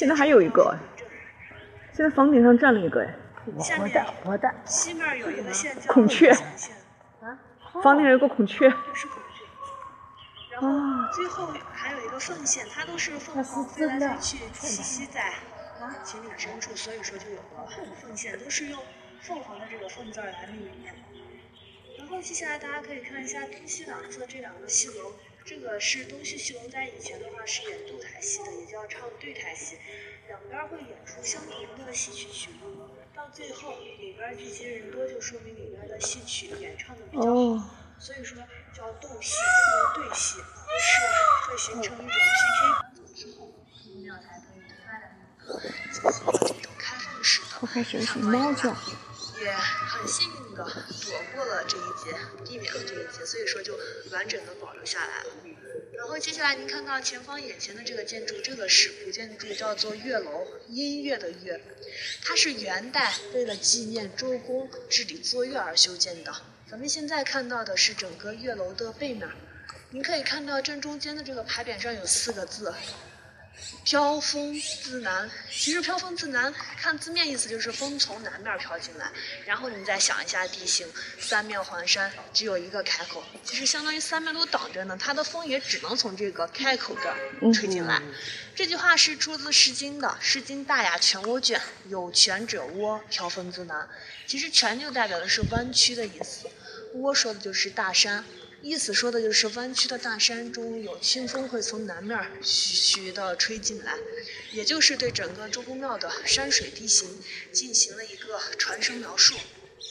现在还有一个现在房顶上站了一个哎，下面活的，西面有一个孔雀。啊，房顶上有个孔雀，是孔雀。然后最后还有一个凤县，它都是凤凰飞来飞去栖息在秦岭深处，所以说就有个凤县，都是用凤凰的这个凤字儿来命名的。然后接下来大家可以看一下东西两侧这两个戏楼，这个是东西戏龙，在以前的话是演对台戏的，也叫唱对台戏，两边会演出相同的戏曲曲目，到最后里边聚集人多，就说明里边的戏曲演唱的比较好。哦所以说叫斗戏，也叫对戏，是会形成一种 PK 之后，庙才可以对外的进行了这种开放式的后开始有什么猫叫？也很幸运的所以说就完整的保留下来了。然后接下来您看到前方眼前的这个建筑，这个是古建筑，叫做月楼，音乐的乐，它是元代为了纪念周公治理作乐而修建的。咱们现在看到的是整个月楼的背面，您可以看到正中间的这个牌匾上有四个字，飘风自南。其实飘风自南，看字面意思就是风从南面飘进来。然后你再想一下地形，三面环山，只有一个开口，其实相当于三面都挡着呢，它的风也只能从这个开口这儿吹进来。这句话是出自《诗经》的，《诗经·大雅·全涡卷》，有泉者涡，飘风自南。其实泉就代表的是弯曲的意思，涡说的就是大山。意思说的就是弯曲的大山中有清风会从南面徐徐地吹进来，也就是对整个周公庙的山水地形进行了一个传声描述。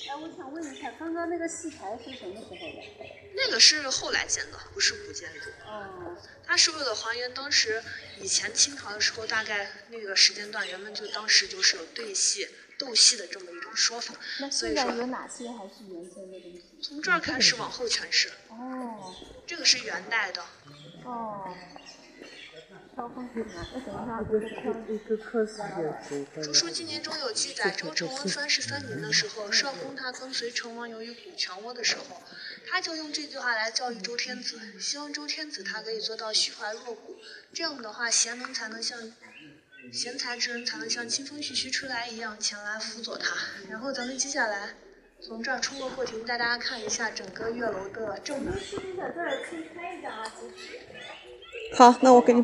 哎，我想问一下，刚刚那个戏台是什么时候的？那个是后来建的，不是古建筑。哦，它是为了还原当时以前清朝的时候，大概那个时间段，人们就当时就是有对戏、斗戏的这么一种说法。那所以说现在有哪些还是原先的东西？从这儿开始往后全是，哦，这个是元代的。哦，飘风自南。那等一下，我再看。一个科室就著书纪年中有记载，周成王三十三年的时候，少公他跟随成王游于古泉窝的时候，他就用这句话来教育周天子，希望周天子他可以做到虚怀若谷，这样的话贤能才能像贤才之人才能像清风徐徐吹来一样前来辅佐他。然后咱们接下来从这儿冲过后庭，带大家看一下整个月楼的正门。是不是在这儿先拍一张啊？好，那我给你，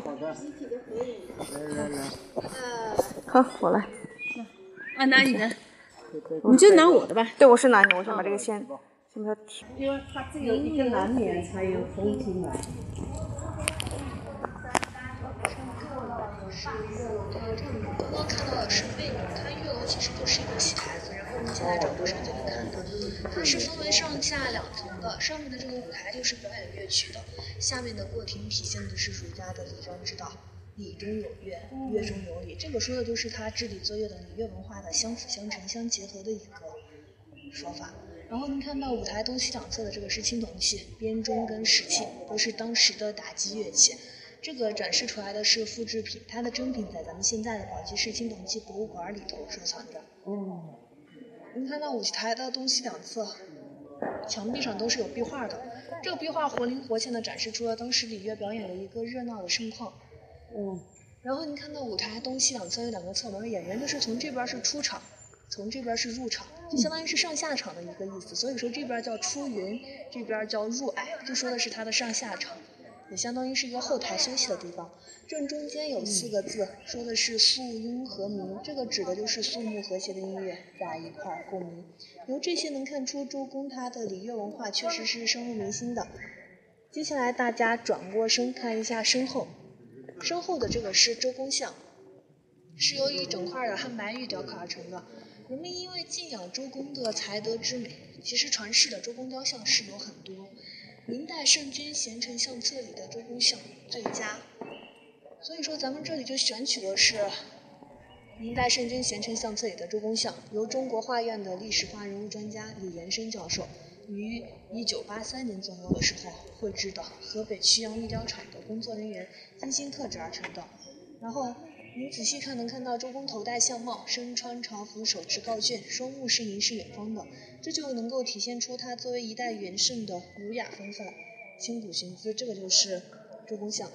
好，我来。啊，拿你的，你就拿我的吧。对，我是拿你，我先把这个先先把它提。因为它这有一个南面才有风进来。刚刚看到的是背面，它月楼其实就是一个戏台子，然后我们现在整个上就能看到，它是分为上下两层的，上面的这个舞台就是表演乐曲的，下面的过庭体现的是儒家的礼章之道，礼中有乐，乐中有礼，这个说的就是他治理作乐的礼乐文化的相辅相成、相结合的一个说法。然后您看到舞台东西两侧的这个是青铜器，编钟跟石器都是当时的打击乐器。这个展示出来的是复制品，它的真品在咱们现在的宝鸡市青铜器博物馆里头收藏着。嗯，您看到舞台的东西两侧，墙壁上都是有壁画的。这个壁画活灵活现地展示出了当时礼乐表演的一个热闹的盛况。嗯，然后您看到舞台东西两侧有两个侧门，演员就是从这边是出场，从这边是入场，就相当于是上下场的一个意思。所以说这边叫出云，这边叫入霭，就说的是它的上下场。也相当于是一个后台休息的地方。正中间有四个字，说的是肃音和鸣，这个指的就是肃穆和谐的音乐在一块儿共鸣。由这些能看出周公他的礼乐文化确实是深入民心的。接下来大家转过身看一下身后，身后的这个是周公像，是由一整块的汉白玉雕刻而成的。人们因为敬仰周公的才德之美，其实传世的周公雕像是有很多。明代圣君贤臣相册里的周公像最佳，所以说咱们这里就选取的是明代圣君贤臣相册里的周公像，由中国画院的历史画人物专家李延生教授于1983年左右的时候绘制的，河北曲阳玉雕厂的工作人员精心特制而成的。然后你仔细看，能看到周公头戴相帽，身穿朝服，手持告卷，双目是凝视远方的，这就能够体现出他作为一代元圣的儒雅风范、清古寻姿。这个就是周公像。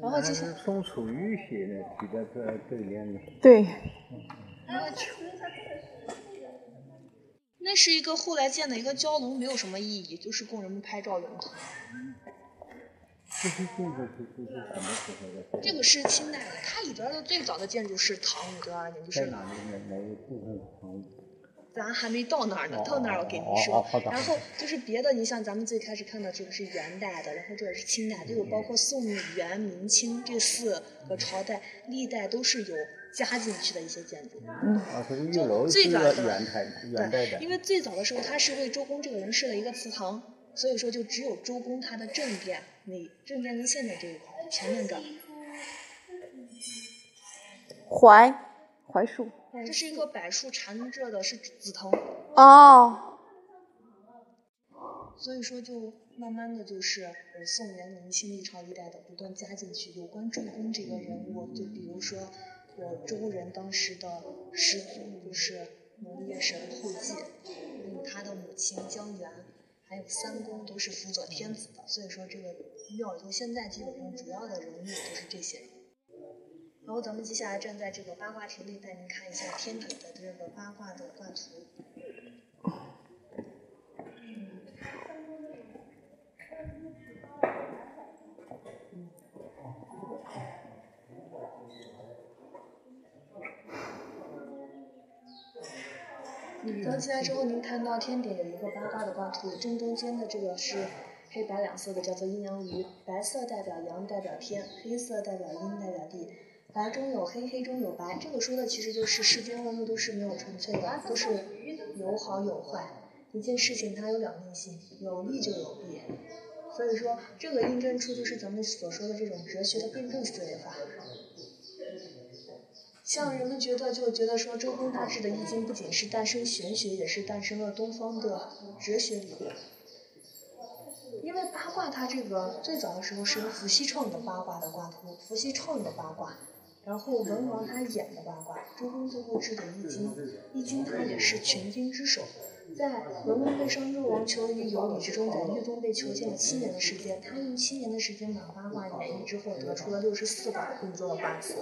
然后接下来是宋楚瑜写的，提到这这里面的。对，那是一个后来建的一个蛟龙，没有什么意义，就是供人们拍照用的。这个是清代的，它里边的最早的建筑是唐武德二年，就是在哪里哪哪一部分是唐屋？咱还没到那儿呢，到那儿我给你哦哦说然后就是别的，你像咱们最开始看到这个是元代的，然后这个是清代，就有包括宋、元、明清这四个朝代，历代都是有加进去的一些建筑。啊，这个玉楼是最早的元代元代的对，因。为最早的时候，它是为周公这个人设了一个祠堂，所以说就只有周公他的正殿那正殿跟现在这一块儿前面这儿，槐槐树。这是一个柏树缠着的是紫藤，哦，所以说就慢慢的就是呃宋元明清历朝历代的不断加进去有关周公这个人物，就比如说我周人当时的始祖就是农业神后稷，嗯，他的母亲姜源，还有三公都是辅佐天子的，所以说这个庙里头现在基本上主要的人物都是这些人。然后咱们接下来站在这个八卦亭里，带您看一下天顶的这个八卦的卦图。早起来之后，您看到天顶有一个八卦的卦图，正中间的这个是黑白两色的，叫做阴阳鱼。白色代表阳，代表天；黑色代表阴，代表地。白中有黑，黑中有白。这个说的其实就是世间万物都是没有纯粹的，都是有好有坏。一件事情它有两面性，有利就有弊。所以说，这个印证出就是咱们所说的这种哲学的辩证思维法。像人们觉得，就觉得说周公大治的易经不仅是诞生玄学，也是诞生了东方的哲学理论。因为八卦它这个最早的时候是由伏羲创的八卦的卦图，伏羲创的八卦，然后文王他演的八卦，周公最后制的易经，易经它也是群经之首。在文王被商纣王求于有理之中，在狱中被囚禁了七年的时间，他用七年的时间把八卦演绎之后，得出了六十四卦，并做了卦辞。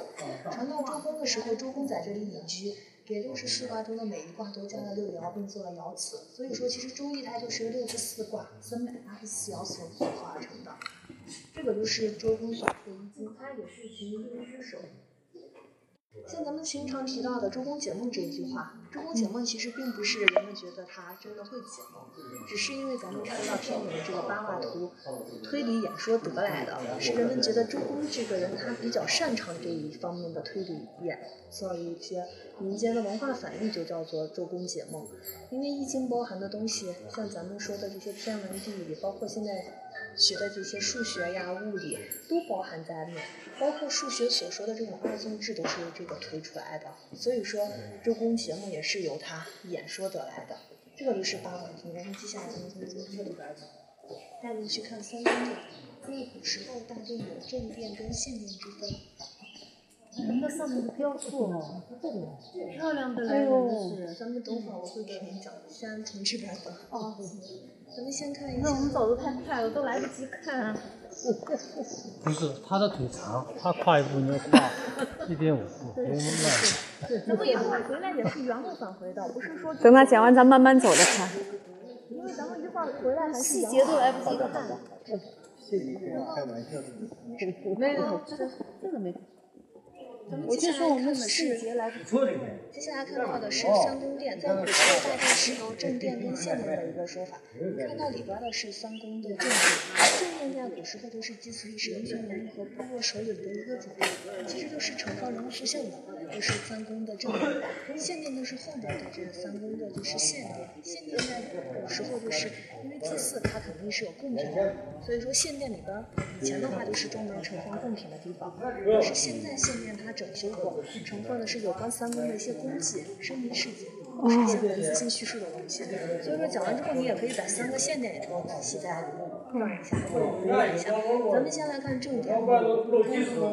传到周公的时候，周公在这里隐居，给六十四卦中的每一卦都加了六爻，并做了爻辞。所以说，其实周易它就是六十四卦、三百八十四爻所组合而成的。这个就是周公所出的易经，它也是群经之首。像咱们经常提到的“周公解梦”这一句话，“周公解梦”其实并不是人们觉得他真的会解梦，只是因为咱们看到天顶的这个八卦图，推理演说得来的，是人们觉得周公这个人他比较擅长这一方面的推理演，所以一些民间的文化反应就叫做“周公解梦”。因为易经包含的东西，像咱们说的这些天文地理，包括现在学的这些数学呀、物理，都包含在里面。包括数学所说的这种二进制都是由这个推出来的。所以说，周公解梦也是由他演说得来的。这个就是八卦图。然后接下来咱们从这个里边走带您去看三宫殿。因为古时候大殿有正殿跟现殿之分。那上面的雕塑，漂亮的哎嘞，呦。咱们等会儿我会给您讲，先从这边走。哦，咱们先看一那我们。走的太快了，都来不及看。不是，他的腿长，他跨一步你要跨一点五步，别那么慢。咱们以后回来也是原路返回的，不是说等他讲完，咱慢慢走着看。因为咱们一会儿回来还是细节都来不及看。这几天开玩笑的。没有，这个这个没。咱们我接下来就说我们看的是。接下来看到的是三宫殿，在古时候大殿是由正殿跟现殿的一个说法。看到里边的是三宫的正殿，正殿在古时候都是祭祀历史英雄人物和部落首领的一个主殿，其实就是盛放人物塑像的。就是三宫的正面，献殿就是后面的这三宫的就是献殿。献殿在有时候就是因为祭祀它肯定是有贡品的，所以说献殿里边儿以前的话就是专门盛放贡品的地方，但是现在献殿它整修过，盛放的是有关三宫的一些功绩、生平事迹。是一些文字性叙述的东西，所以说讲完之后，你也可以把三个献殿也都仔细再看一下或者读一下。咱们先来看正典，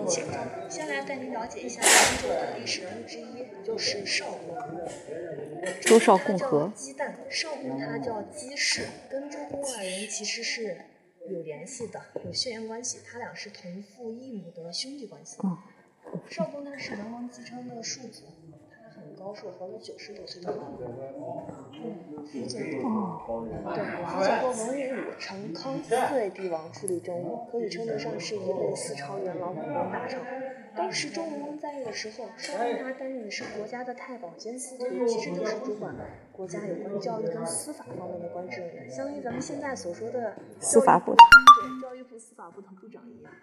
请先来带您了解一下咱们这的历史人物之一，就是邵公。周邵共和。姬旦，邵公他叫姬氏，跟周公二人其实是有联系的，有血缘关系，他俩是同父异母的兄弟关系。邵公他是文王姬昌的庶子。很高寿，活了九十多岁的老人。嗯，辅佐过，对，辅佐过文武武、成康四位帝王处理政务，可以称得上是一位四朝元老、武功大臣。当时周文王在位的时候，邵公他担任的是国家的太保兼司徒，其实就是主管国家有关教育跟司法方面的官职人员，相当于咱们现在所说的司法部，对，教育部、司法部的部长一样，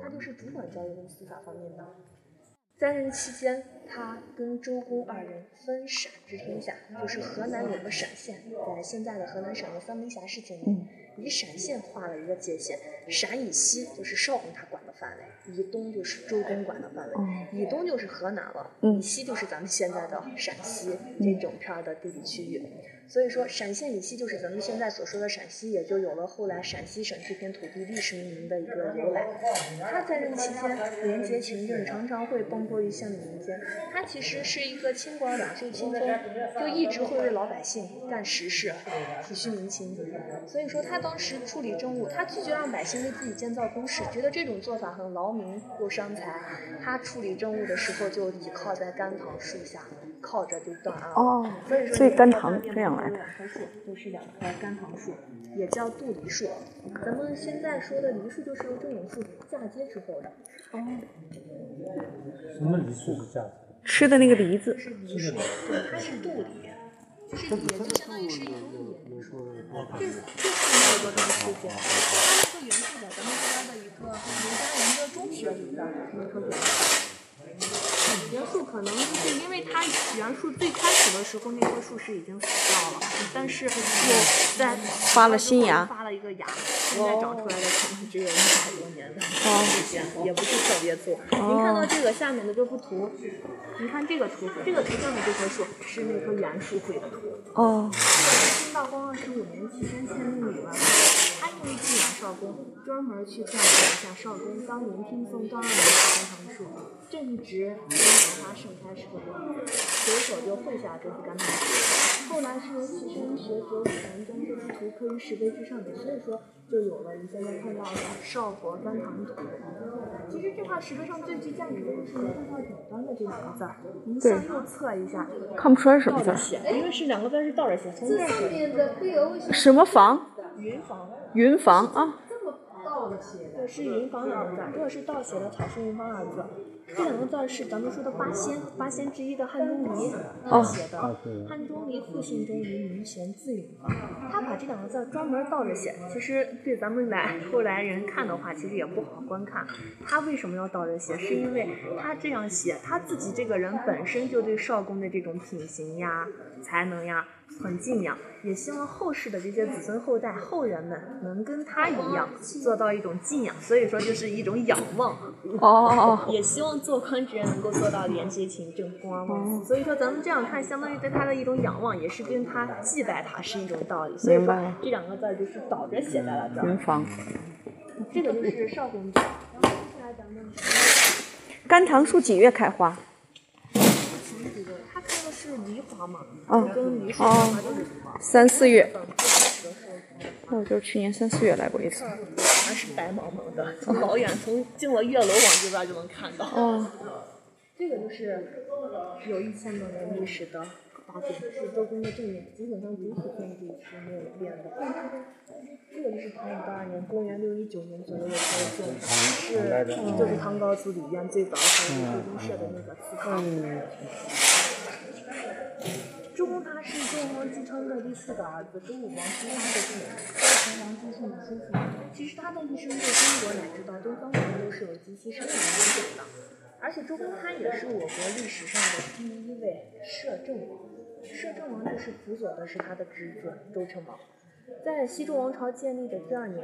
他就是主管教育跟司法方面的。在任期间，他跟周公二人分陕之天下，就是河南有个陕县，在现在的河南省的三门峡市境内，以陕县划了一个界限。陕以西就是邵公他管的范围，以东就是周公馆的范围，以东就是河南了，以西就是咱们现在的陕西这整片的地理区域。所以说，陕县以西就是咱们现在所说的陕西，也就有了后来陕西省这片土地历史命名的一个由来。他在任期间廉洁勤政，常常会奔波于乡里民间。他其实是一个清官两袖清风，就一直会为老百姓干实事，体恤民情。所以说，他当时处理政务，他拒绝让百姓为自己建造宫室，觉得这种做法很劳民又伤财。他处理政务的时候，就倚靠在甘棠树下。靠着就断案了。哦，所以甘棠这样来的。两棵树就是两棵甘棠树，也叫杜梨树。咱们现在说的梨树就是由这种树嫁接之后的。哦。什么梨树是嫁接？吃的那个梨子。是梨树，对，它是杜梨，就是也就相当于是一种语言说。这这是没有多长时间，它是原树的，咱们这边的一个农家人的中学里的那棵树。原树可能就是因为它原树最开始的时候那棵树是已经死掉了，但是又在发了新芽，发了一个芽，现在长出来的可能只有一百多年的时间，也不是特别粗。您看到这个下面的这幅图，您看这个图，这个图上的这棵树是那棵原树绘的图。哦。清道光二十五年期间签命里了，他因为寄养少公，专门去赞颂一下少公当年听送张二年的甘棠树。正值樱桃花盛开时候，随手就绘下这幅甘棠图。后来是由齐声学者武兰将这幅图刻于石碑之上的，所以说就有了你现在看到的少佛甘棠图。其实这块石碑上最具价值的就是您看到顶端的这两个字儿，您向右侧一下，看不出来什么字。因为是两个字是倒着写，从这上面的什么房？云房。云房啊。倒着写的，是云房两个字，这个是倒写的草书云房二字。这两个字是咱们说的八仙，八仙之一的汉钟离写的。汉钟离父姓钟离，名玄，字允房。他把这两个字专门倒着写，其实对咱们来后来人看的话，其实也不好观看。他为什么要倒着写？是因为他这样写，他自己这个人本身就对少公的这种品行呀、才能呀。很敬仰，也希望后世的这些子孙后代、后人们能跟他一样做到一种敬仰，所以说就是一种仰望。哦哦 也希望做官之人能够做到廉洁勤政、公安忘私。所以说咱们这样看，相当于对他的一种仰望，也是跟他祭拜他是一种道理。所以说这两个字就是倒着写在了这儿。云房。这个就是少公祠。然后接下来咱们。甘棠树几月开花？是梨花嘛？哦哦，三四月。我就是去年三四月来过一次。全是白茫茫的，从老远从进了月楼往这边就能看到。哦。这个就是有一千多年历史的八景，是周公的正面，基本上主体建筑是没有变的。这个就是唐武二年，公元六一九年左右的时候建的，是就是唐高祖李渊最早和周公设的那个祠堂。周公他是周文王姬昌的第四个儿子，周武王姬发的弟弟，周成王姬宋的叔叔。其实他的一生对中国乃至到东方文明都是有极其深远影响的。而且周公他也是我国历史上的第一位摄政王。摄政王就是辅佐的。是他的侄子周成王。在西周王朝建立的。第二年，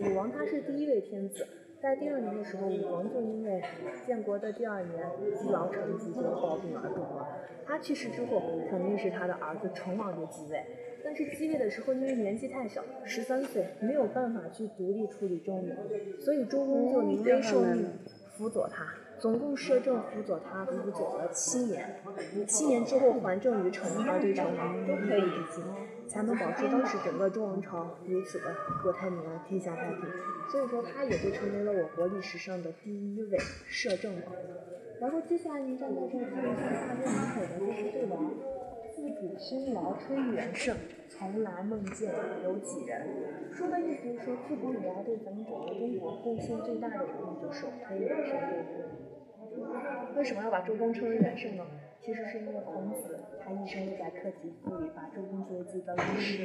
武王他是第一位天子。在第二年的时候，武王就因为建国的第二年积劳成疾就暴病而终了。他去世之后，肯定是他的儿子成王就继位。但是继位的时候，因为年纪太小，十三岁，没有办法去独立处理政务，所以周公就临危受命，辅佐他，总共摄政辅佐他辅佐了七年。七年之后还政于成，而对成王都可以理解，才能保持当时整个周王朝如此的国泰民安，天下太平。所以说，他也就成为了我国历史上的第一位摄政王。然后接下来您站在这儿看一下，他跟你写的就是对联。自古辛劳推元盛，从来梦见有几人。说的意思是说，自古以来对咱们整个中国贡献最大的人物就是推元盛。为什么要把周公称为元盛呢？其实是因为孔子他一生都在克己复礼，把周公作为自己的老师，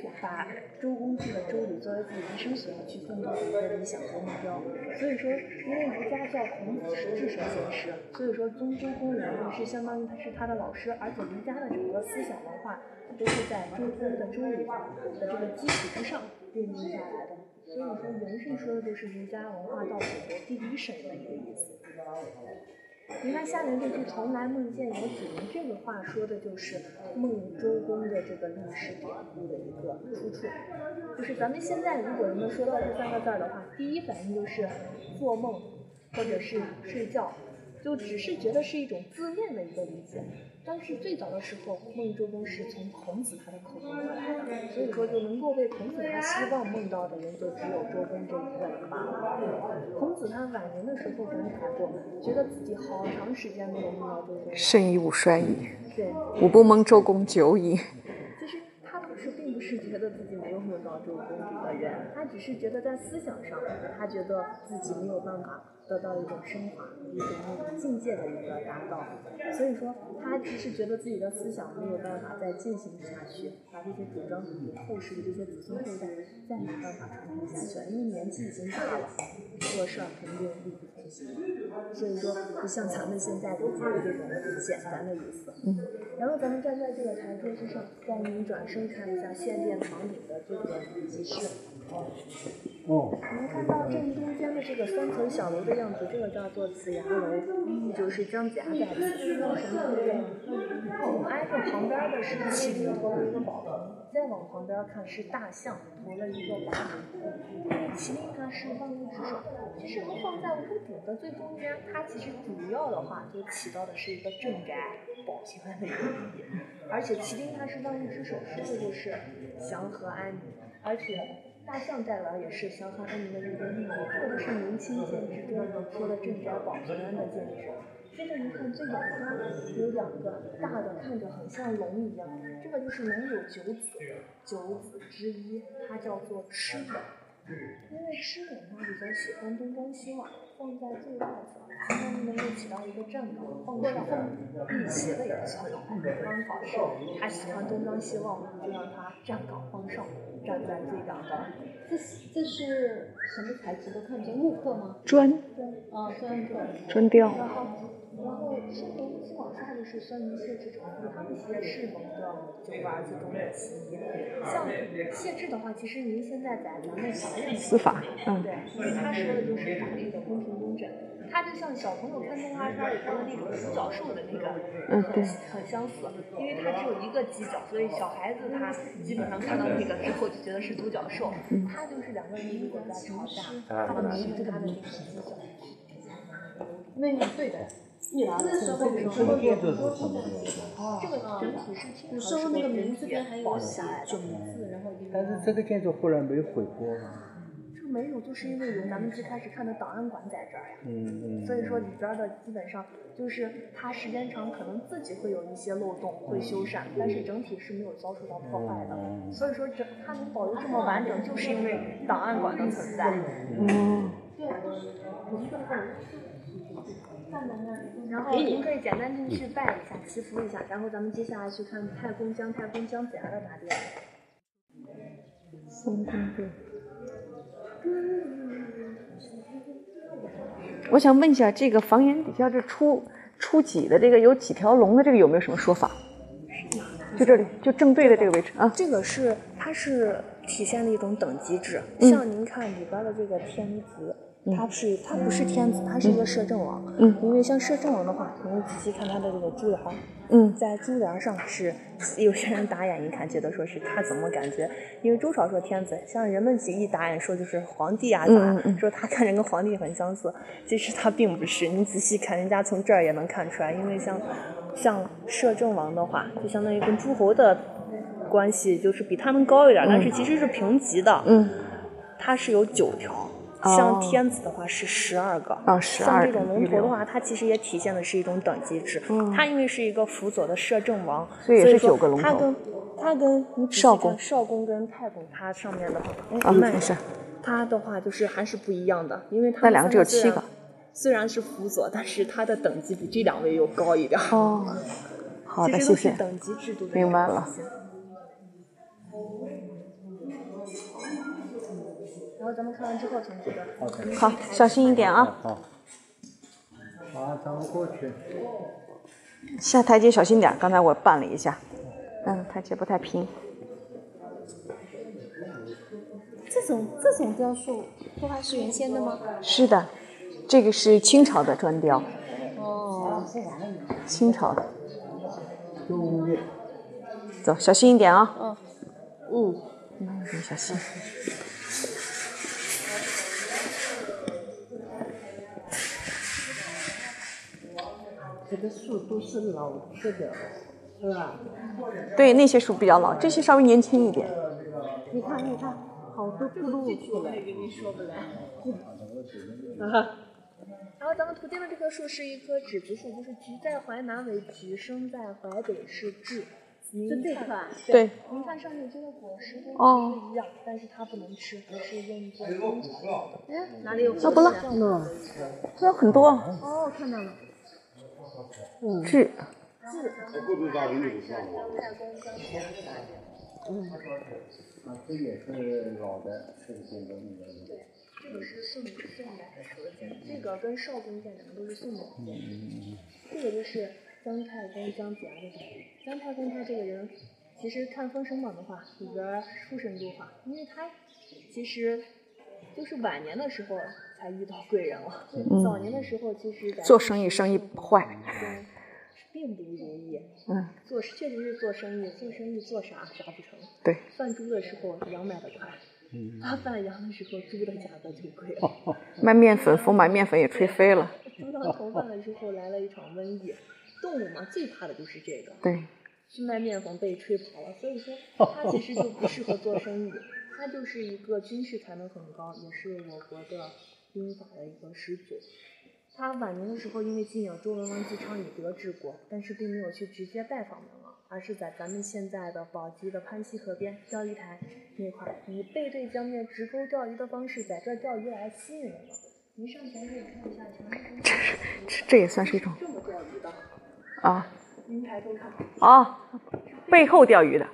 就把周公这个周礼作为自己一生所要去奋斗的一个理想和目标。所以说，因为儒家叫孔子是至圣先师，所以说宗周公元是相当于他是他的老师，而且儒家的整个思想文化都是在周公的周礼的这个基础之上奠定下来的。所以说，元圣说的就是儒家文化到祖国第一神的一个意思。你看下面这句“从来梦见有主人”，这个话说的就是孟周公的这个历史典故的一个出处。就是咱们现在如果人们说到这三个字儿的话，第一反应就是做梦或者是睡觉，就只是觉得是一种自恋的一个理解。但是最早的时候，孟周公是从孔子他的口中得来的，所以说就能够被孔子他希望梦到的人，就只有周公这一个人罢了。孔子他晚年的时候感慨过，觉得自己好长时间没有梦到周公了。生矣吾衰矣，对，吾不蒙周公久矣。其实他不是并不是觉得自己没有梦到周公主的人，他只是觉得在思想上，他觉得自己没有办法得到一种升华、一种那种境界的一个达到，所以说他只是觉得自己的思想没有办法再进行下去，把这些主张给后世的这些子孙后代再没办法传承下去了，因为年纪已经大了，做事儿肯定力不从心，所以说不像咱们现在都做的这种简单的意思。嗯。然后咱们站在这个台阶之上，再您转身看一下献殿房顶的这个集市。哦，您看到正中间的这个三层小楼的样子，这个叫做子牙楼，就是张子牙在此用神作乐。紧挨着旁边的是麒麟驮了一个宝瓶，再往旁边看是大象驮了一个宝瓶。因为麒麟它是万物之首，其实它放在屋顶的最中间，它其实主要的话就起到的是一个镇宅保平安的一个意义。而且麒麟它是万物之首，说的就是祥和安宁，而且。大象代表也是祥和安宁的一个寓意，这个都是明清建制中说的镇宅保平安的建制。接着一看最远端有两个大的，看着很像龙一样，这个就是龙有九子，九子之一，它叫做螭吻。因为螭吻它比较喜欢东张西望，放在最外侧，相当于能够起到一个站岗放上辟邪的一个效果。刚好是他喜欢东张西望嘛，就让他站岗放哨，站在最高端。这这是什么材质的？看见木刻吗？砖啊，砖刻。砖雕，然后，然后生龙继往下就是酸于谢志成，他们携世蒙的九个儿子中的其一。像谢志的话，其实您现在在咱们法院司法，嗯，对，因为他说的就是法律的公平公正。他就像小朋友看动画片里头的那种独角兽的那个，嗯对很相似。因为它只有一个犄角，所以小孩子他基本上看到那个之后就觉得是独角兽。他就是两个人如果在吵架，他们拿着他的那个犄角。那个对的，一来的时候这个建筑是什么样的？这个整体是清古朝时候那个名字边还有保留下来的。囧字，然后但是这个建筑后来没毁过吗。这个没有，就是因为有咱们最开始看的档案馆在这儿呀。嗯嗯。所以说里边的基本上就是它时间长，可能自己会有一些漏洞，会修缮，但是整体是没有遭受到破坏的。所以说整它能保留这么完整，就是因为档案馆的存在。嗯，然后您可以简单进去拜一下，祈福一下，然后咱们接下来去看太公姜太公姜子牙的大殿。三公殿，我想问一下，这个房檐底下这初初几的这个有几条龙的这个有没有什么说法？就这里，就正对的这个位置啊。这个是它是体现了一种等级制，嗯像您看里边的这个天子。它是他不是天子，他是一个摄政王。嗯因为像摄政王的话，您仔细看他的这个珠帘，嗯在珠帘上是有些人打眼一看，觉得说是他怎么感觉？因为周朝说天子，像人们几一打眼说就是皇帝啊，咋、嗯嗯嗯说他看着跟皇帝很相似，其实他并不是。你仔细看，人家从这儿也能看出来，因为像像摄政王的话，就相当于跟诸侯的关系就是比他们高一点，但是其实是平级的。嗯，他是有九条。哦像天子的话是十二个，哦像这种龙头的话，它其实也体现的是一种等级制。嗯它因为是一个辅佐的摄政王，所以也是说九个龙头它跟它跟你少公少公跟太公，它上面的话，哎没事。它的话就是还是不一样的，因为它那两个只有七个虽然。是辅佐，但是它的等级比这两位又高一点。哦，好的，谢谢。都是等级制度的明白了好，小心一点啊，好，好，咱们过去。下台阶小心点。刚才我绊了一下，嗯，台阶不太平。这种这种雕塑都还是原先的吗？是的，这个是清朝的砖雕，哦，清朝的。走，小心一点啊。嗯嗯，嗯，小心。这个树都是老式的，是吧？对，那些树比较老，这些稍微年轻一点。你看，你看，好多轱辘出来。然后咱们图钉的这棵树是一棵枳子树，就是橘在淮南为橘，生在淮北是枳。您就这看棵啊对，您看上面这个果实跟哦橘子一样，但是它不能吃，而是用作。哎，哪里有？要不了，这有很多哦，看到了。痣。啊，这也是老的，这个是宋宋代时候的这个跟少公建两个都是宋代。这个就是姜太公姜子牙的建筑。姜太公他这个人，其实看《封神榜》的话，里边儿出神入化，因为他其实就是晚年的时候才遇到贵人了。早年的时候，其实做生意生意不坏，中并不如意。嗯，做确实是做生意，做生意做啥啥不成。对，贩猪的时候羊卖的快，他贩羊的时候猪的价格就贵了。卖面粉，风把面粉也吹飞了。猪到头贩的时候来了一场瘟疫，动物嘛最怕的就是这个，对，去卖面粉被吹跑了，所以说 他其实就不适合做生意，他就是一个军事才能很高，也是我国的兵法的一个始祖。他晚年的时候，因为敬仰周文王姬昌以德治国，但是并没有去直接拜访文王，而是在咱们现在的宝鸡的潘溪河边钓鱼台那块儿，以背对江面直钩钓鱼的方式，在这儿钓鱼来吸引人们。您上前可以看一下前面这这这也算是一种这么钓鱼的，啊您抬头看，啊，背后钓鱼的。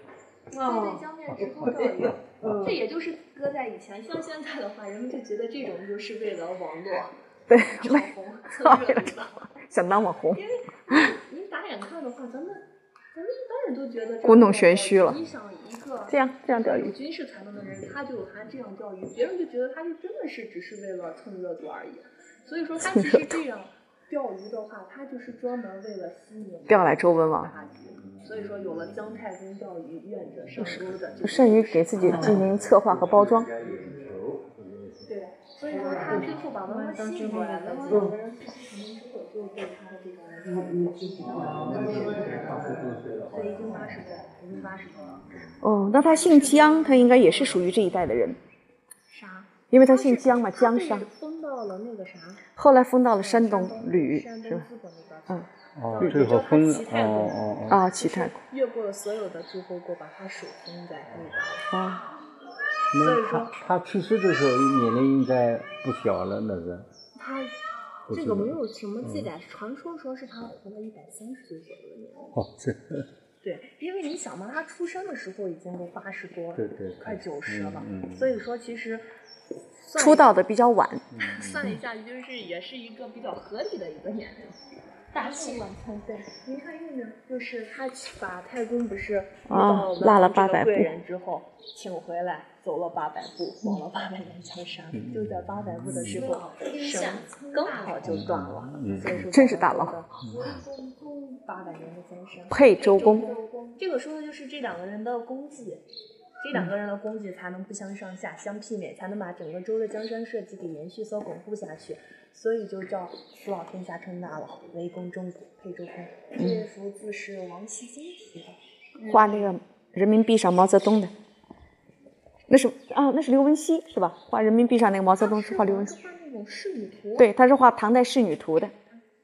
背对江面直钩钓鱼，这也就是搁在以前，像现在的话，人们就觉得这种就是为了网络对，炒红蹭热度。想当网红。因为您打眼看的话，咱们咱们一般人都觉得故弄玄虚了你想一个这样这样钓鱼有军事才能的人，他就有他这样钓鱼，别人就觉得他就真的是只是为了蹭热度而已。所以说他其实这样钓鱼的话，他就是专门为了吸引钓来周文王。所以说有了姜太公钓鱼，愿者上钩的，就善于给自己进行策划和包装。对，所以说他最后把文王吸引过来了，两个人去成名之后，就被他的这个对，已经八十岁了，已经八十岁了。哦，那他姓姜，他应该也是属于这一代的人，啥？因为他姓姜嘛，姜他商。封到了那个啥，后来封到了山东吕，是吧？嗯哦，最后分了，叫他齐太公哦哦哦。啊，齐太公。越过了所有的诸侯国，把他手封在那边。啊，那他他去世的时候年龄应该不小了，那是。他这个没有什么记载，传说说是他活了一百三十岁左右的年龄。哦，这。对，因为你想嘛，他出生的时候已经都八十多，了对对快九十了，所以说其实出道的比较晚。算一下，就是也是一个比较合理的一个年龄。大器晚成，对。您看右面，就是他把太公不是遇啊到落了八百步个贵人之后，请回来，走了八百步，往了八百年江山。就在八百步的时候，绳刚好就断了，所以说真是大佬八百年的江山。配周公，这个说的就是这两个人的功绩，这两个人的功绩才能不相上下、相媲美，才能把整个周的江山社稷给延续所巩固下去。所以就叫扶老天下称大佬，围攻中国，配周公。这幅字是王羲之题的。画那个人民币上毛泽东的，那是啊，那是刘文熙是吧？画人民币上那个毛泽东是画刘文熙，画那种仕女图。对，他是画唐代仕女图的。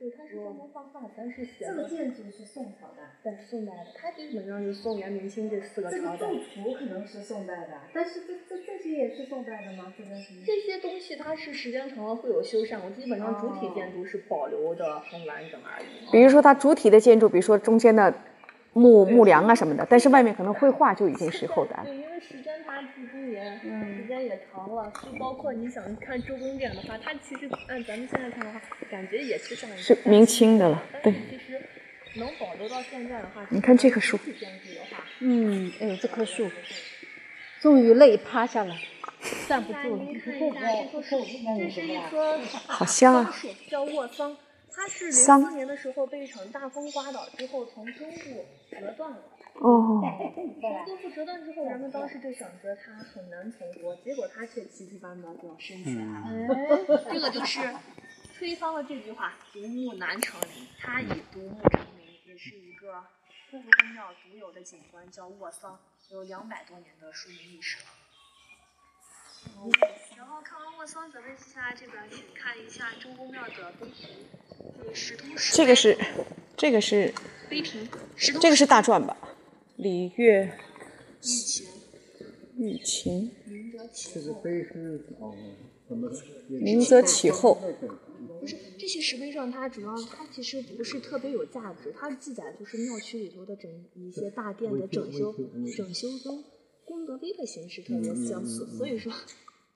对，它是画风画画，咱是写这个的。建筑是宋朝的，对，宋代的，它基本上是宋元明清这四个朝代这个构。图可能是宋代的，但是这这这些也是宋代的吗？这个是这些东西它是时间长了会有修缮，我基本上主体建筑是保留的很完整而已。比如说它主体的建筑，比如说中间的木木梁啊什么的，但是外面可能绘画就已经是后代了。对，因为时间它距今也、时间也长了，就包括你想看周公殿的话，它其实按咱们现在看的话，感觉也是上一是明清的了对其实能保留到现在的话，你看这棵树嗯，哎呦，这棵树终于累趴下了，站不住了。您看一下这棵树，这是一棵好香啊！叫卧桑。它是零四年的时候被一场大风刮倒之后，从根部折断了。哦，从根部折断之后，人们当时就想着它很难存活，结果它却奇迹般的就升起来了。哎，这个就是推翻了这句话“独木难成林”，它以独木成林，也是一个护国公庙独有的景观，叫卧桑，有两百多年的树林历史了。然后看完卧桑，咱们接下来这边请看一下周公庙的碑亭，这个石通石这个是这个是碑亭，石通这个是大篆吧？礼乐玉琴，玉琴，明德启这个后。碑是哦，明则启后。不是这些石碑上，它主要它其实不是特别有价值，它记载就是庙区里头的整一些大殿的整修，整修跟功德碑的形式特别相似，所以说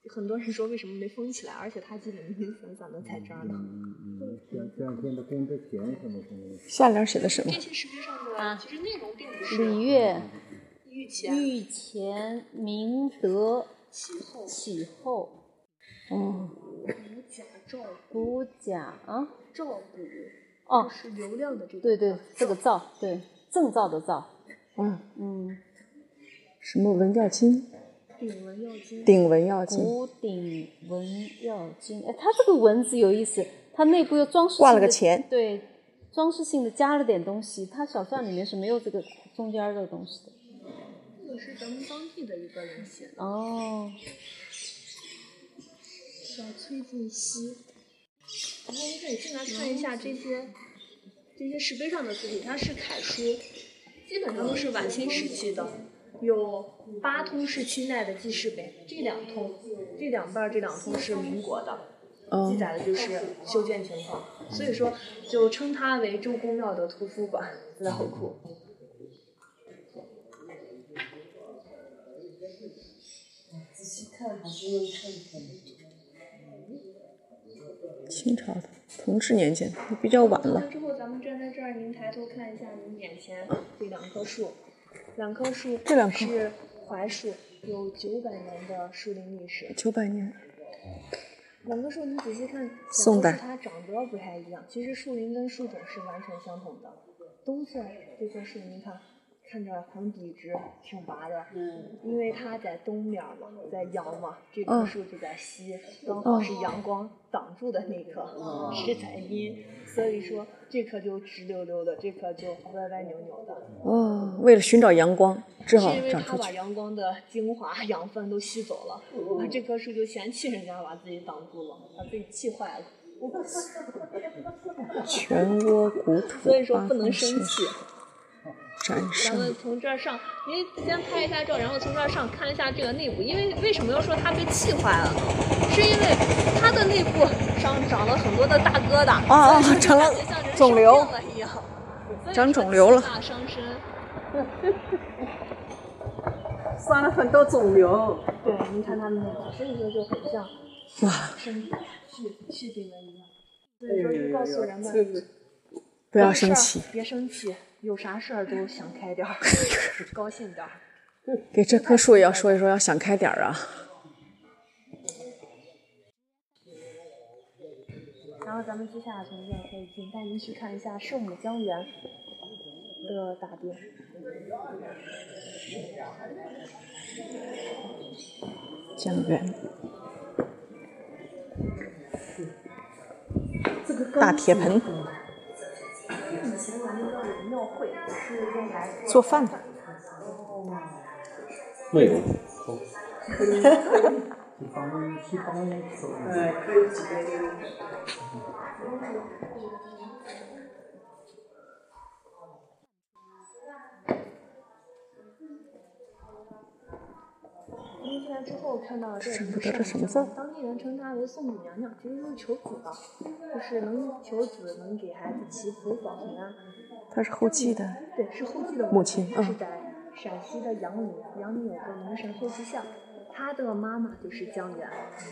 很多人说为什么没封起来，而且它基本零零散散的。在这儿呢。嗯嗯，像像现在功德田什么什么，下联写的什么？这？些石碑上的其实内容并不是礼乐御前御前明德启后。启后。哦，古甲照古甲啊，照古，哦，是流量的这个。对对，这个造对正造的造，嗯，嗯，什么文教经？鼎文要经。鼎文要经，古鼎文要经，哎，它这个文字有意思，它内部又装饰性挂了个钱对，装饰性的加了点东西，它小篆里面是没有这个中间儿的东西的。这个是咱们当地的一个人写的，哦，小崔进熙。然后你可以进来看一下这些这些石碑上的字体，它是楷书，基本上都是晚清时期的。有八通是清代的记事碑，这两通，这两半儿这两通是民国的，记载的就是修建情况，所以说就称它为周公庙的图书馆资料库。清朝的，同治年间，比较晚了。之后，咱们站在这儿，您抬头看一下您眼前这两棵树，两棵树这两棵是槐树，有九百年的树龄历史。九百年，两棵树你仔细看，两宋代棵树它长得不太一样，其实树龄跟树种是完全相同的。东侧这棵树，您看，看着很笔直，挺拔的，嗯，因为它在东面嘛，在阳嘛，这棵嗯树就在西，刚好是阳光挡住的那棵是在阴，所以说这棵就直溜溜的，这棵就歪歪扭扭的，哦，为了寻找阳光，只好是因为它把。阳光的精华养分都吸走了，那这棵树就嫌弃人家把自己挡住了，把自己气坏了。全窝古土，所以说不能生气。展咱上们从这儿上，您先拍一下照，然后从这儿上看一下这个内部。因为为什么要说它被气坏了？是因为它的内部上长了很多的大疙瘩，啊啊所以说就成了感觉像人肿瘤生病了一样，所以长说肿瘤了气大伤身。生了很多肿瘤。对，您看它们那个，所以说就很像哇，生续续病了一样。所以说就告诉人们，不要生气，别生气，有啥事儿都想开点儿，高兴点儿。给这棵树也要说一说，要想开点儿啊。然后咱们接下来从这儿可以进，带您去看一下圣母江源的大殿。江源，大铁盆，以前咱们这儿有庙会，是用来做饭的。没有。您进来之后看到这认不是什么字当地人称她为送母娘娘，其实就是求子的，就是能求子，能给孩子祈福保平安。她是后继的，对，是后继的母亲嗯是在陕西的阳明，阳明有个农神后继像，她的妈妈就是江源，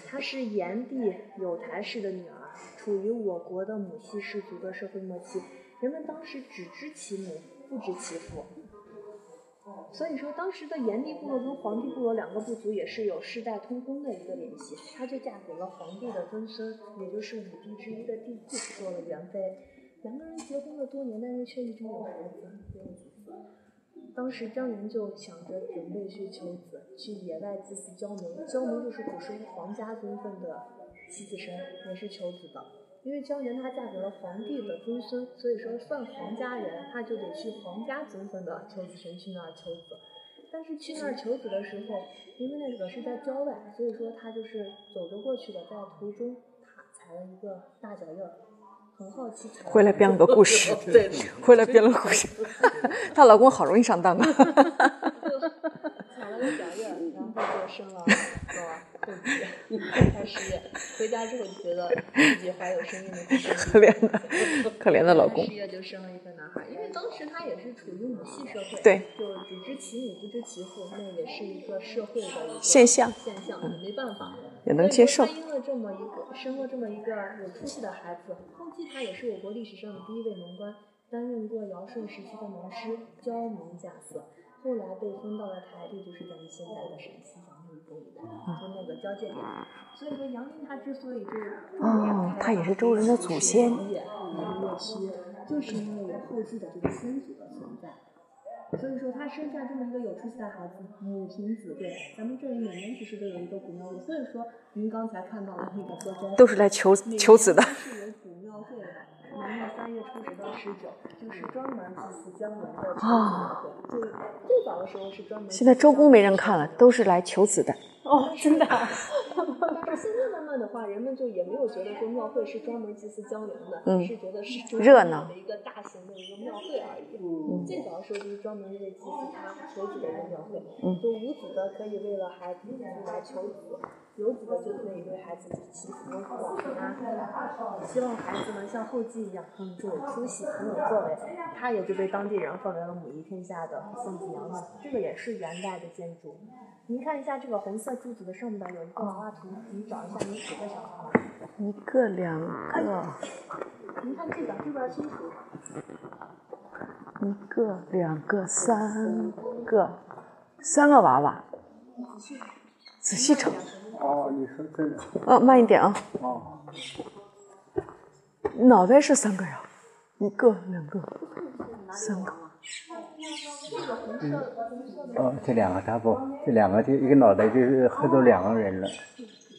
她是炎帝有台氏的女儿，处于我国的母系氏族的社会末期，人们当时只知其母，不知其父。所以说，当时的炎帝部落跟黄帝部落两个部族也是有世代通婚的一个联系，她就嫁给了黄帝的曾孙，也就是五帝之一的帝喾，做了元妃。两个人结婚了多年，但是却一直没有孩子，没有子。当时张元就想着准备去求子，去野外祭祀焦梅。焦梅就是古时候皇家尊份的妻子神，也是求子的。因为焦元她嫁给了皇帝的曾孙，所以说算皇家人，她就得去皇家祖坟的求子神去那儿求子。但是去那儿求子的时候，因为那个是在郊外，所以说她就是走着过去的，在途中踏踩了一个大脚印儿，很好奇回来编了个故事，对 回来编了个故事。她老公好容易上当啊！踩了个脚印儿，然后就生了个后继，开始业。回家之后就觉得自己怀有生命的可怜的，可怜的老公失。业就生了一个男孩，因为当时他也是处于母系社会，对，就只知其母不知其父，那也是一个社会的一个现象现象，也没办法。也能接受所以说他因了这么一个生了这么一个有出息的孩子，后继他也是我国历史上的第一位农官，担任过尧舜时期的农师，焦明驾色。后来被分到了台地，就是咱们现在的陕西阳明州一带，就那个交界点。所以说阳明它之所以就是哦他也是周人的祖先就是因为有后继的这个先祖的存在。所以说，他生下这么一个有出息的孩子，母凭子贵。咱们这里每年其实都有一个古庙会，所以说您刚才看到的那个歌真都是来求求子的。是有古庙会的，农历三月初十到十九，就是专门祭祀江陵的求子庙会。就最早的时候是专门。现在周公没人看了，都是来求子的。哦，真的、啊。但是现在慢慢的话，人们就也没有觉得说庙会是专门祭祀江陵的，嗯是觉得是中热闹的一个大型的一个庙会而已。嗯，最早的时候就是专门为祭祀他求子的一个庙会。嗯就无子的可以为了孩子来求子，有子的就可以为孩子祈福保平安，希望孩子能像后继一样，嗯，就有出息，很有作为。他也就被当地人奉为了母仪天下的宋子娘娘。这个也是元代的建筑。您看一下这个红色柱子的上面有一个娃娃图，你找一下你几个小孩？一个两个，您看这边，这边清楚。一个两个三个，三个娃娃。仔细瞅。哦，你说这个。哦，慢一点啊。哦。脑袋是三个呀，一个两个三个。哦，这两个差不多，这两个就一个脑袋就是合着两个人了，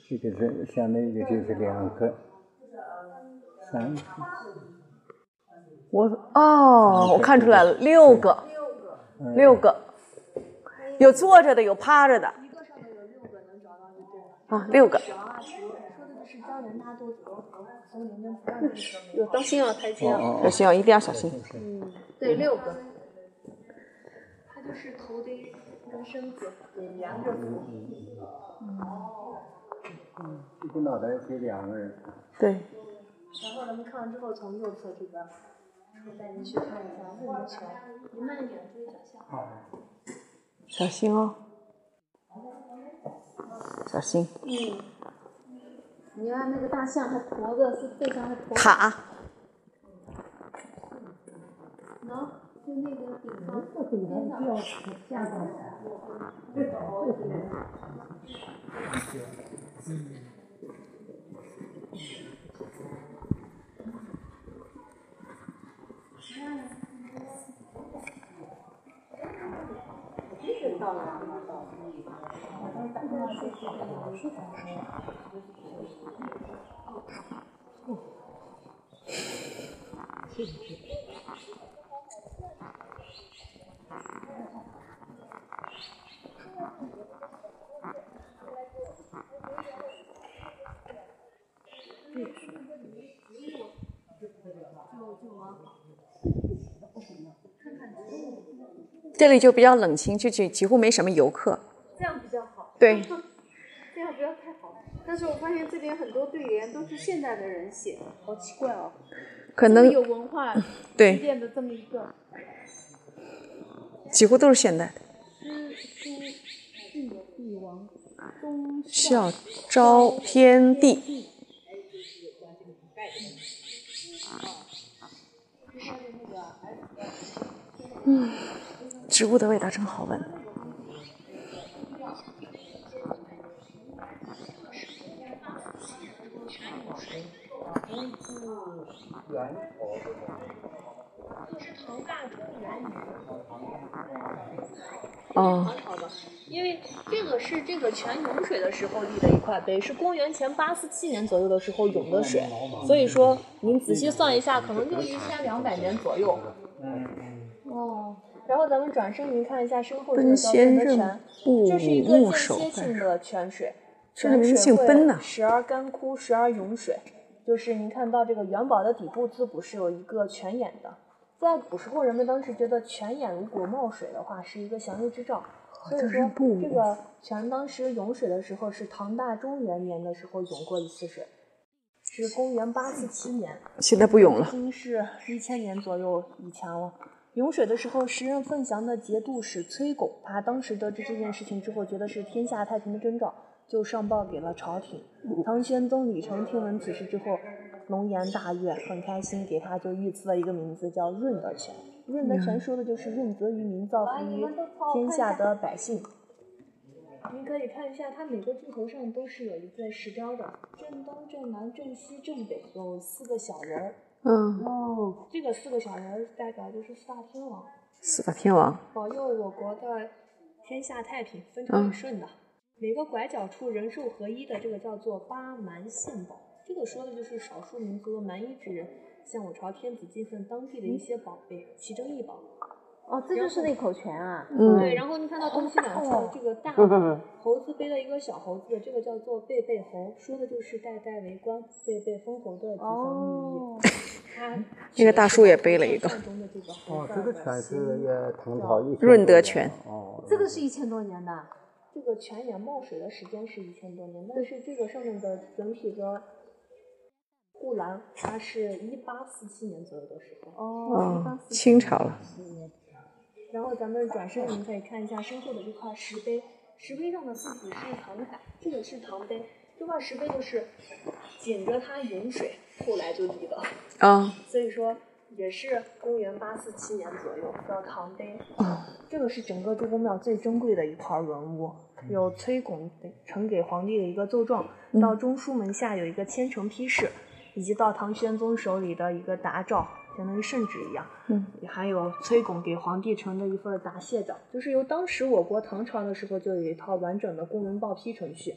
这个是相当于就是两个，三个，我哦，我看出来了，六个，六个，有坐着的，有趴着的。一个上面有六个，能找到一对。啊，六个。有当心啊，台阶啊。小心啊，一定要小心。嗯，对，六个。他就是头顶跟身子也连着扶。一个脑袋就两个人。对。然后咱们看完之后，从右侧这边，我带您去看一下木木桥。您慢一点，注意脚下。小心哦，小心。嗯。你看那个大象它驮着，是背上还驮着塔，喏，就那个顶上这个谢谢。这里就比较冷清，就几几乎没什么游客。这样比较好。对，这样不要太好。但是我发现这边很多对联都是现代的人写，好奇怪哦。可能有文化 对积淀的这么一个几乎都是现代的。孝昭天地，嗯，植物的味道真好闻。哦，因为这个是这个泉涌水的时候立的一块碑，是公元前八四七年左右的时候涌的水，所以说您仔细算一下，可能就一千两百年左右。哦，然后咱们转身，您看一下身后这个奔叫先任润德泉，不这是一个牧间歇性的泉水，泉水会姓奔呐时而干枯，时而涌水。就是您看到这个元宝的底部自古是有一个泉眼的，在古时候人们当时觉得泉眼如果冒水的话是一个祥瑞之兆，所以说不这个泉当时涌水的时候是唐大中元年的时候涌过一次水，是公元八四七年。现在不涌了已。经是一千年左右以前了。涌水的时候，时任凤翔的节度使崔巩，他当时得知这件事情之后，觉得是天下太平的征兆，就上报给了朝廷。唐玄宗李成听闻此事之后，龙颜大悦，很开心，给他就御赐了一个名字叫润德泉。润德泉说的就是润泽于民，造福于天下的百姓。您可以看一下，它每个柱头上都是有一个石雕的，正东、正南、正西、正北有四个小人儿。嗯，哦，这个四个小人儿代表就是四大天王，四大天王。保佑我国的天下太平，风调雨顺的。每个拐角处人兽合一的，这个叫做八蛮献宝。这个说的就是少数民族的蛮夷之人向我朝天子进献当地的一些宝贝，奇珍异宝。哦，这就是那口泉啊。嗯对，然后你看到东西两侧这个大猴子背了一个小猴子，这个叫做贝贝猴，说的就是代代为官、贝贝封侯的吉祥寓意。它那个大叔也背了一个哦，这个儿的泉是也唐朝一千润多年德泉哦，这个是一千多年的。这个泉眼冒水的时间是一千多年，但是这个上面的整体的护栏，它是一八四七年左右的时候。哦，清朝了。然后咱们转身，您可以看一下身后的这块石碑，石碑上的字体是唐楷，这个是唐碑。这块石碑就是紧着它引水，后来就立的，啊，所以说也是公元八四七年左右的唐碑。这个是整个周公庙最珍贵的一块文物，有崔拱呈给皇帝的一个奏状，到中书门下有一个千城批示，以及到唐玄宗手里的一个答诏，相当于圣旨一样。嗯，还有崔巩给皇帝呈的一份答谢诏，就是由当时我国唐朝的时候就有一套完整的公文报批程序，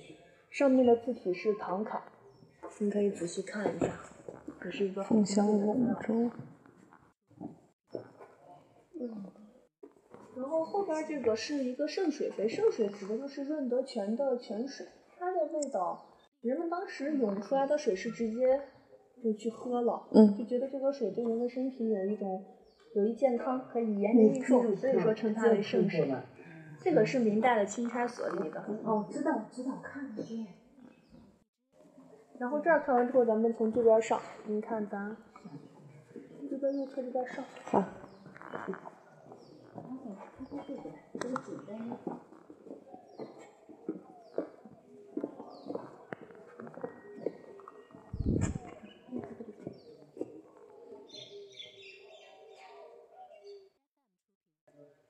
上面的字体是唐楷，你可以仔细看一下，这是一个很凤翔龙舟。然后后边这个是一个圣水杯，圣水指的就是润德泉的泉水，它的味道，人们当时涌出来的水是直接就去喝了，嗯就觉得这个水对人的身体有一种有益健康，可以延年益寿，所以说称它为圣水。这个是明代的钦差所里的。哦，知道知道，看得见。然后这儿看完之后，咱们从这边上，您看咱这边右侧这边上。好。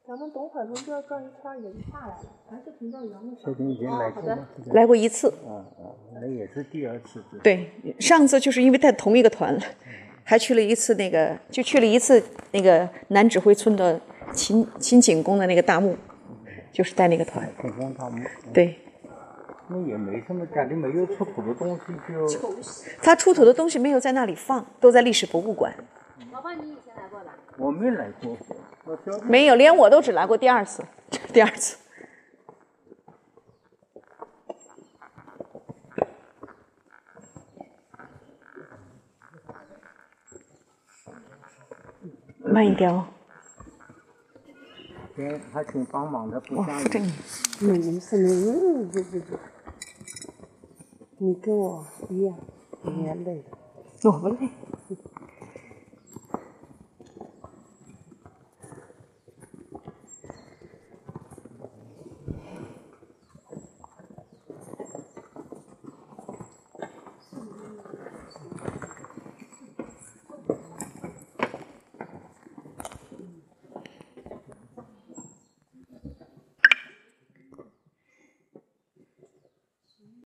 咱们等会儿从这儿转一圈儿也就下来了，还是从这儿原路上。确定已经来过吗？来过一次，啊啊，那也是第二次。对，上次就是因为带同一个团了，还去了一次那个，就去了一次那个南指挥村的秦秦景公的那个大墓，就是带那个团。天空大墓。对，那也没什么，感觉没有出土的东西就。他出土的东西没有在那里放，都在历史博物馆。老爸，你以前来过吧？我没来过，没有，连我都只来过第二次，第二次。慢一点哦。还挺帮忙的，不哇像，这你。没没事，你嗯，对对对，你跟我一样，你也累。我不累。